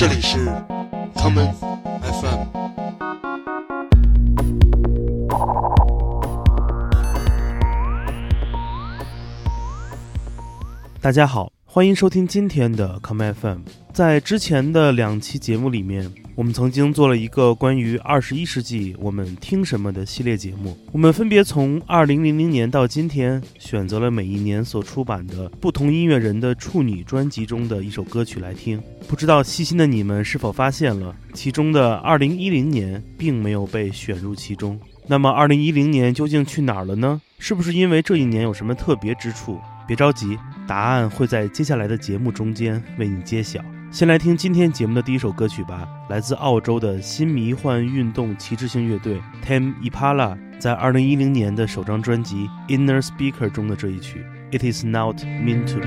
这里是 common FM。大家好，欢迎收听今天的 Come FM。在之前的两期节目里面，我们曾经做了一个关于二十一世纪我们听什么的系列节目。我们分别从二零零零年到今天，选择了每一年所出版的不同音乐人的处女专辑中的一首歌曲来听。不知道细心的你们是否发现了，其中的二零一零年并没有被选入其中。那么二零一零年究竟去哪儿了呢？是不是因为这一年有什么特别之处？别着急，答案会在接下来的节目中间为你揭晓。先来听今天节目的第一首歌曲吧，来自澳洲的新迷幻运动旗帜性乐队 t a m e Ipala 在二零一零年的首张专辑《Inner Speaker》中的这一曲《It Is Not Meant to Be》。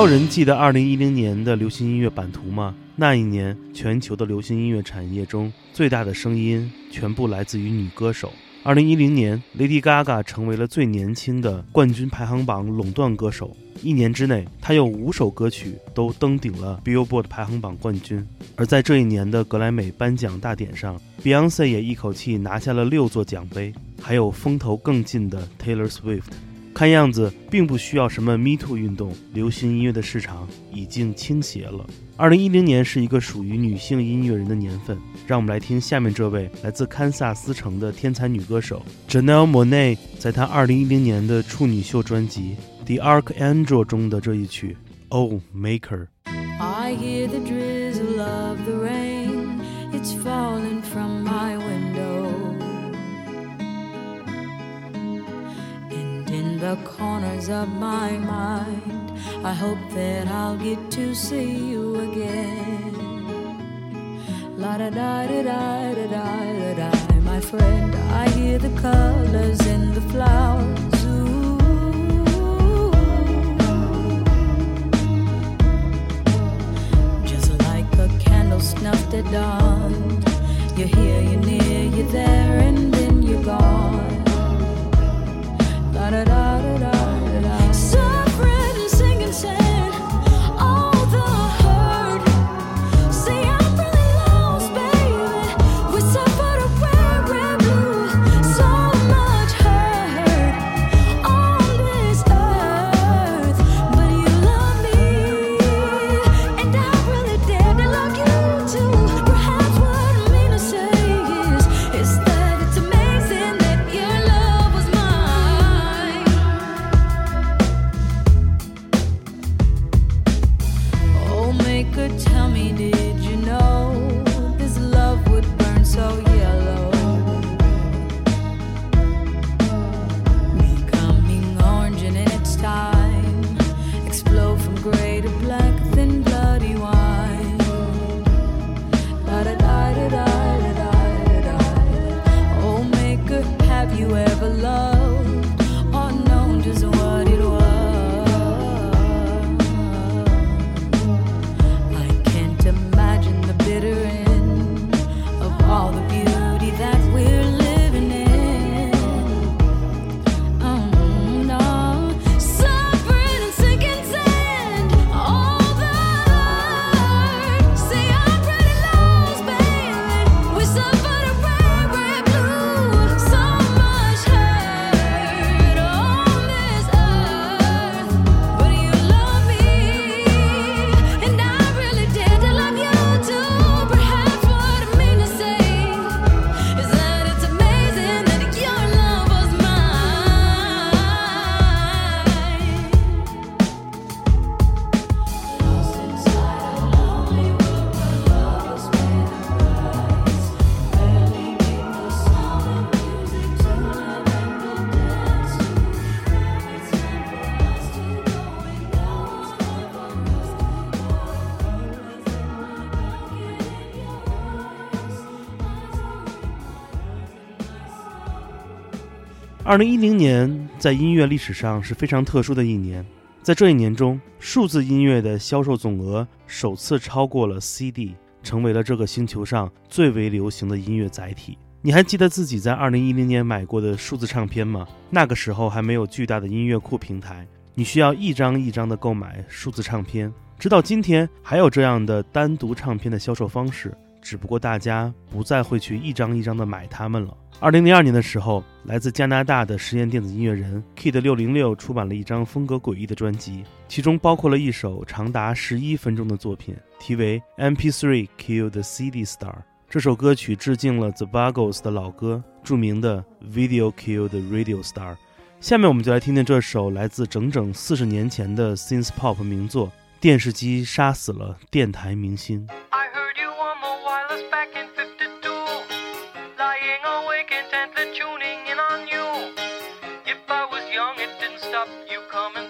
有人记得2010年的流行音乐版图吗？那一年，全球的流行音乐产业中最大的声音全部来自于女歌手。2010年，Lady Gaga 成为了最年轻的冠军排行榜垄断歌手。一年之内，她有五首歌曲都登顶了 Billboard 排行榜冠军。而在这一年的格莱美颁奖大典上，Beyonce 也一口气拿下了六座奖杯，还有风头更劲的 Taylor Swift。看样子并不需要什么 Me Too 运动，流行音乐的市场已经倾斜了。二零一零年是一个属于女性音乐人的年份，让我们来听下面这位来自堪萨斯城的天才女歌手 Janelle Monae 在她二零一零年的处女秀专辑《The Archangel》中的这一曲《Oh Maker》。I hear the drizzle of the rain, it's falling the corners of my mind. I hope that I'll get to see you again. La da da da da da da da. My friend, I hear the colors in tell me, 二零一零年在音乐历史上是非常特殊的一年，在这一年中，数字音乐的销售总额首次超过了 CD，成为了这个星球上最为流行的音乐载体。你还记得自己在二零一零年买过的数字唱片吗？那个时候还没有巨大的音乐库平台，你需要一张一张的购买数字唱片。直到今天，还有这样的单独唱片的销售方式，只不过大家不再会去一张一张的买它们了。二零零二年的时候，来自加拿大的实验电子音乐人 Kid 六零六出版了一张风格诡异的专辑，其中包括了一首长达十一分钟的作品，题为《MP3 Kill the CD Star》。这首歌曲致敬了 The Buggles 的老歌，著名的《Video Kill the Radio Star》。下面我们就来听听这首来自整整四十年前的 synth pop 名作《电视机杀死了电台明星》。Stop you coming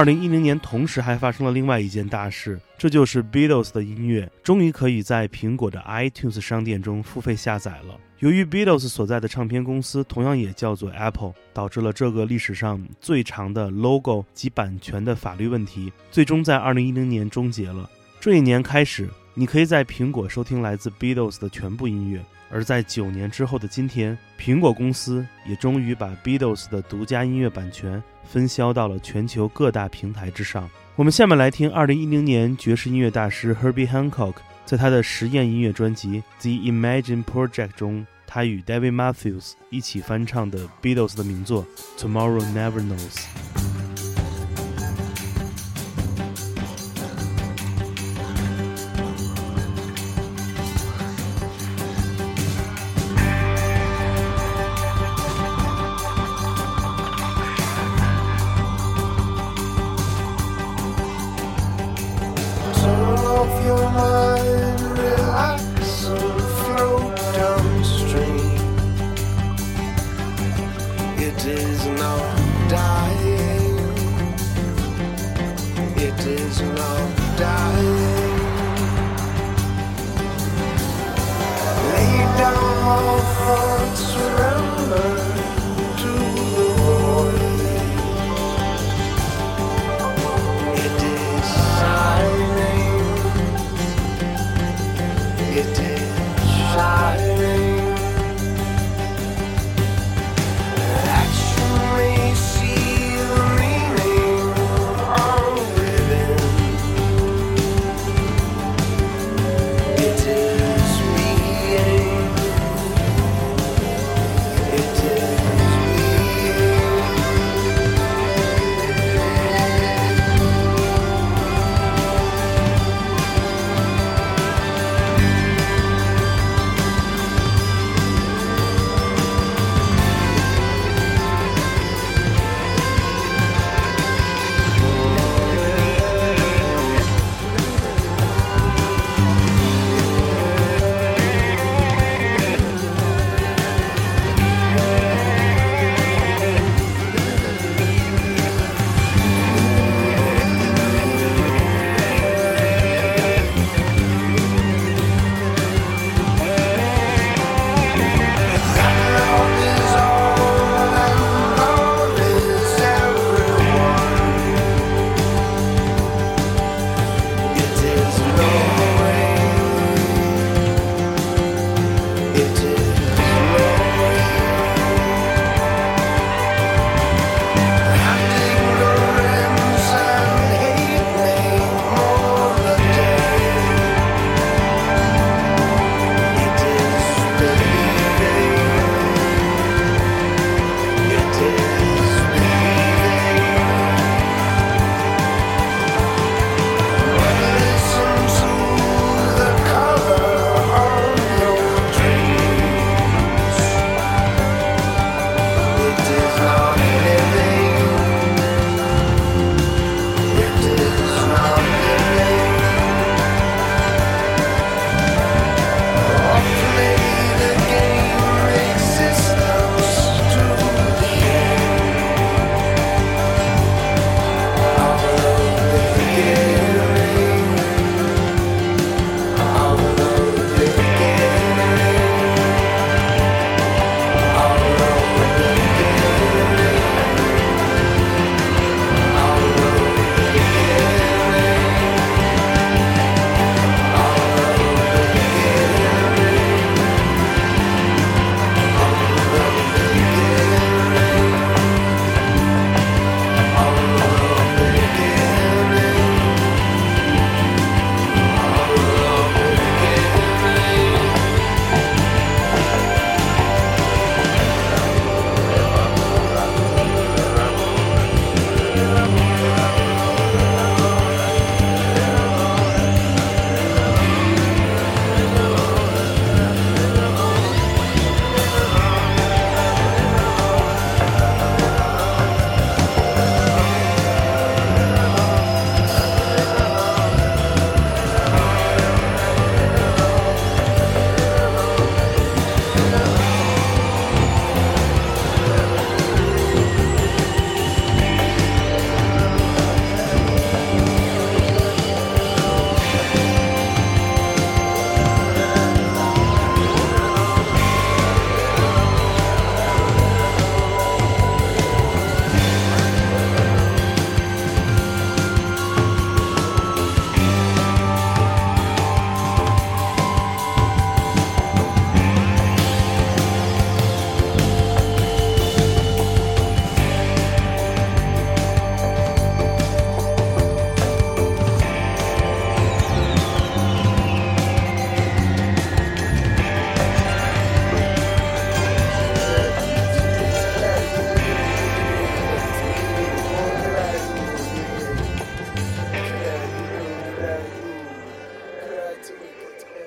二零一零年同时还发生了另外一件大事，这就是 Beatles 的音乐终于可以在苹果的 iTunes 商店中付费下载了。由于 Beatles 所在的唱片公司同样也叫做 Apple，导致了这个历史上最长的 logo 及版权的法律问题，最终在二零一零年终结了。这一年开始，你可以在苹果收听来自 Beatles 的全部音乐。而在九年之后的今天，苹果公司也终于把 Beatles 的独家音乐版权分销到了全球各大平台之上。我们下面来听2010年爵士音乐大师 Herbie Hancock 在他的实验音乐专辑《The Imagine Project》中，他与 David Matthews 一起翻唱的 Beatles 的名作《Tomorrow Never Knows》。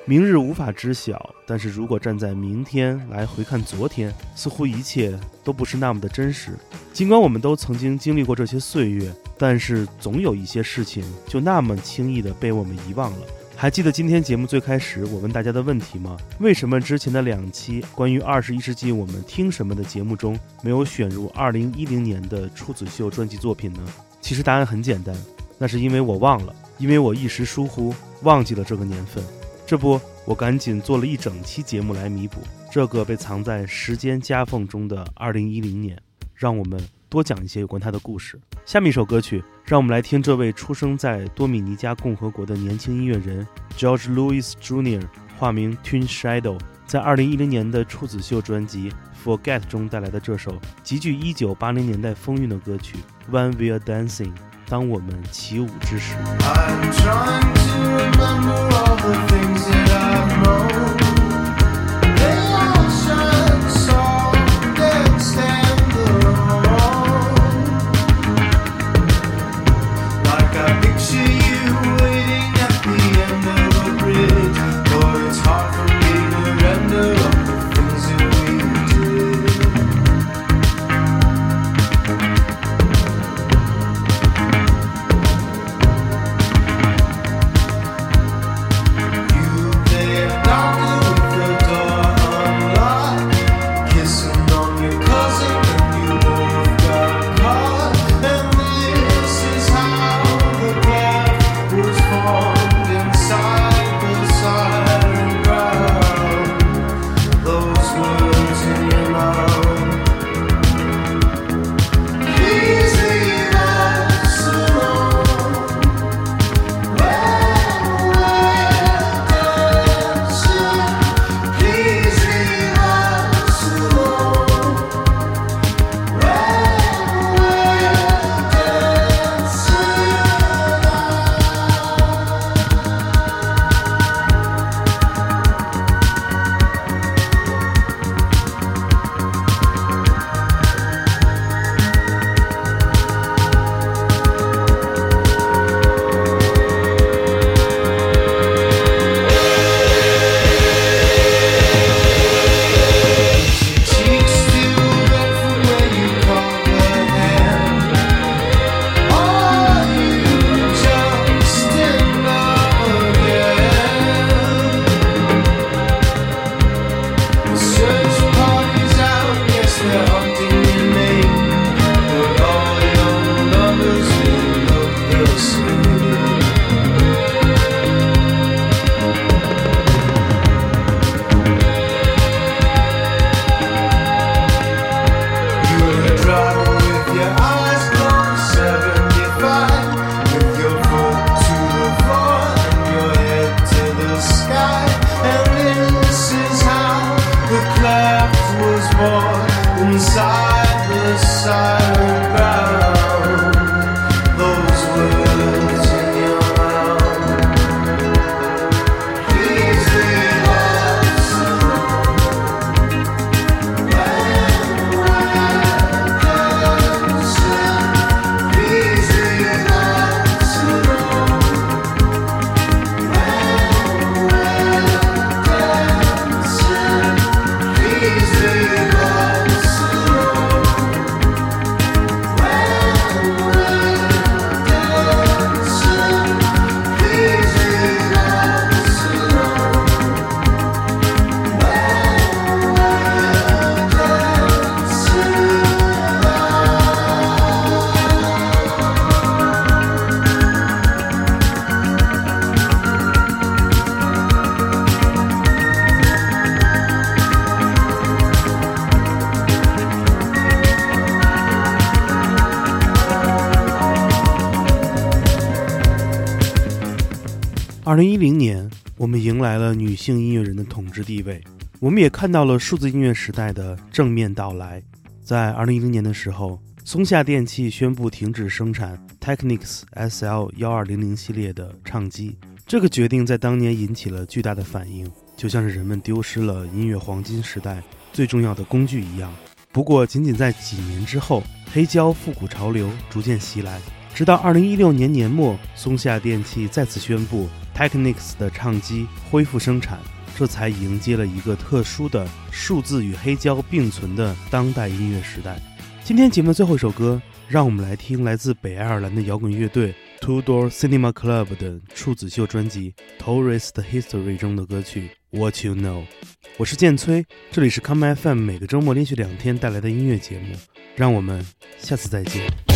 明日无法知晓，但是如果站在明天来回看昨天，似乎一切都不是那么的真实。尽管我们都曾经经历过这些岁月，但是总有一些事情就那么轻易的被我们遗忘了。还记得今天节目最开始我问大家的问题吗？为什么之前的两期关于二十一世纪我们听什么的节目中没有选入二零一零年的处子秀专辑作品呢？其实答案很简单，那是因为我忘了，因为我一时疏忽忘记了这个年份。这不，我赶紧做了一整期节目来弥补这个被藏在时间夹缝中的二零一零年，让我们多讲一些有关他的故事。下面一首歌曲，让我们来听这位出生在多米尼加共和国的年轻音乐人 George Louis Jr. 化名 Twin Shadow，在二零一零年的处子秀专辑《Forget》中带来的这首极具一九八零年代风韵的歌曲《When We Are Dancing》。当我们起舞之时。I'm trying to remember all the things that I've known. 二零一零年，我们迎来了女性音乐人的统治地位，我们也看到了数字音乐时代的正面到来。在二零一零年的时候，松下电器宣布停止生产 Technics SL 幺二零零系列的唱机，这个决定在当年引起了巨大的反应，就像是人们丢失了音乐黄金时代最重要的工具一样。不过，仅仅在几年之后，黑胶复古潮流逐渐袭来，直到二零一六年年末，松下电器再次宣布 Technics 的唱机恢复生产，这才迎接了一个特殊的数字与黑胶并存的当代音乐时代。今天节目的最后一首歌，让我们来听来自北爱尔兰的摇滚乐队 Two Door Cinema Club 的处子秀专辑《Tourist History》中的歌曲《What You Know》。我是建崔，这里是 Come FM 每个周末连续两天带来的音乐节目，让我们下次再见。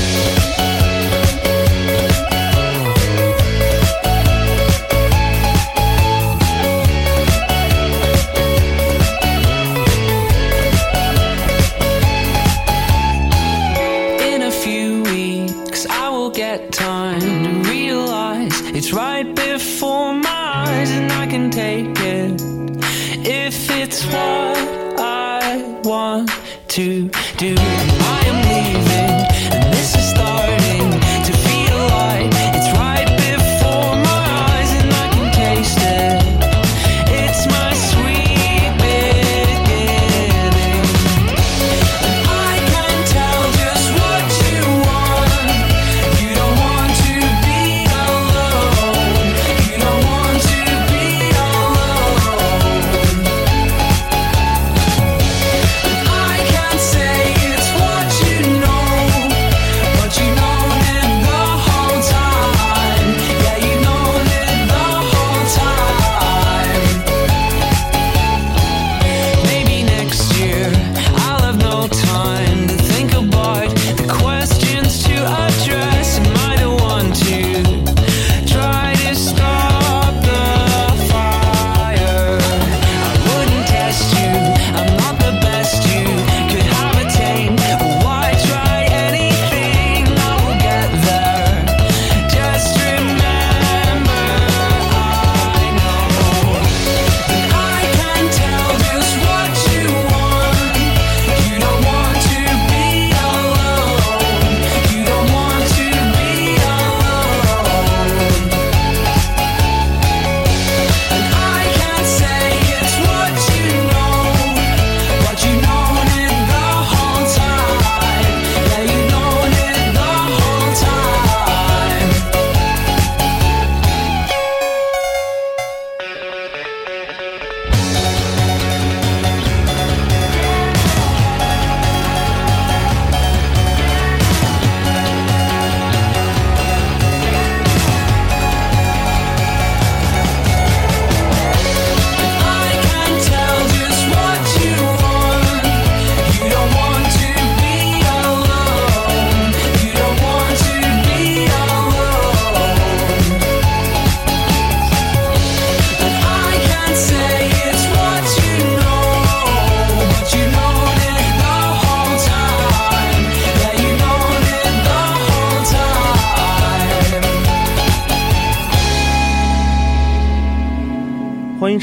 What I want to do.